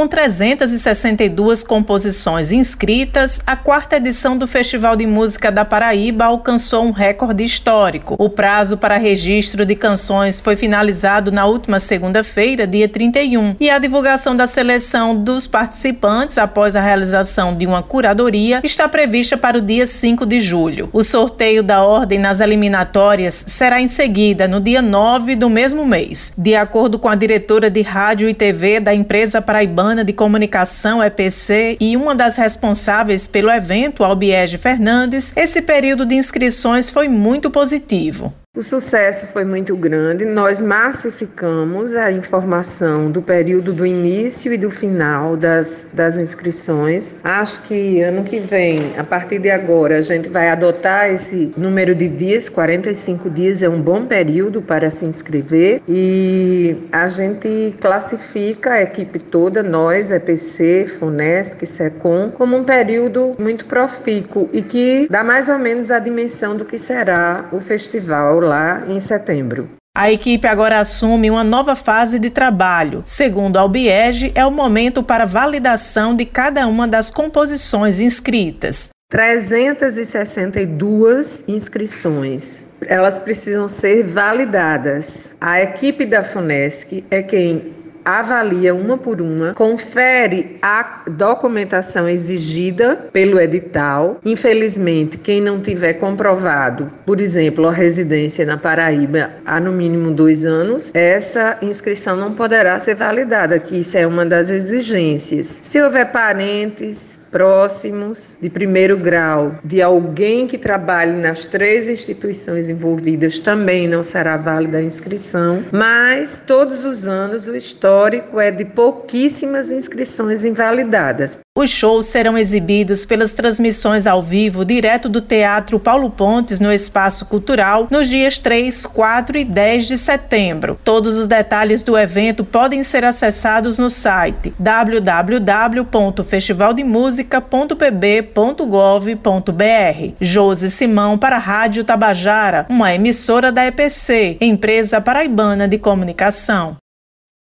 Com 362 composições inscritas, a quarta edição do Festival de Música da Paraíba alcançou um recorde histórico. O prazo para registro de canções foi finalizado na última segunda-feira, dia 31, e a divulgação da seleção dos participantes após a realização de uma curadoria está prevista para o dia 5 de julho. O sorteio da ordem nas eliminatórias será em seguida, no dia 9 do mesmo mês. De acordo com a diretora de rádio e TV da empresa paraibana de comunicação EPC e uma das responsáveis pelo evento, Albiege Fernandes, esse período de inscrições foi muito positivo. O sucesso foi muito grande. Nós massificamos a informação do período do início e do final das, das inscrições. Acho que ano que vem, a partir de agora, a gente vai adotar esse número de dias. 45 dias é um bom período para se inscrever e a gente classifica a equipe toda, nós, EPC, FUNESC, SECOM, como um período muito profícuo e que dá mais ou menos a dimensão do que será o festival lá em setembro. A equipe agora assume uma nova fase de trabalho. Segundo a Albiege, é o momento para validação de cada uma das composições inscritas. 362 inscrições. Elas precisam ser validadas. A equipe da FUNESC é quem avalia uma por uma, confere a documentação exigida pelo edital. Infelizmente, quem não tiver comprovado, por exemplo, a residência na Paraíba há no mínimo dois anos, essa inscrição não poderá ser validada, que isso é uma das exigências. Se houver parentes, próximos de primeiro grau de alguém que trabalhe nas três instituições envolvidas também não será válida a inscrição, mas todos os anos o histórico é de pouquíssimas inscrições invalidadas. Os shows serão exibidos pelas transmissões ao vivo direto do Teatro Paulo Pontes no Espaço Cultural nos dias 3, 4 e 10 de setembro. Todos os detalhes do evento podem ser acessados no site www.festivaldemusica.pb.gov.br. Josi Simão para a Rádio Tabajara, uma emissora da EPC, empresa paraibana de comunicação.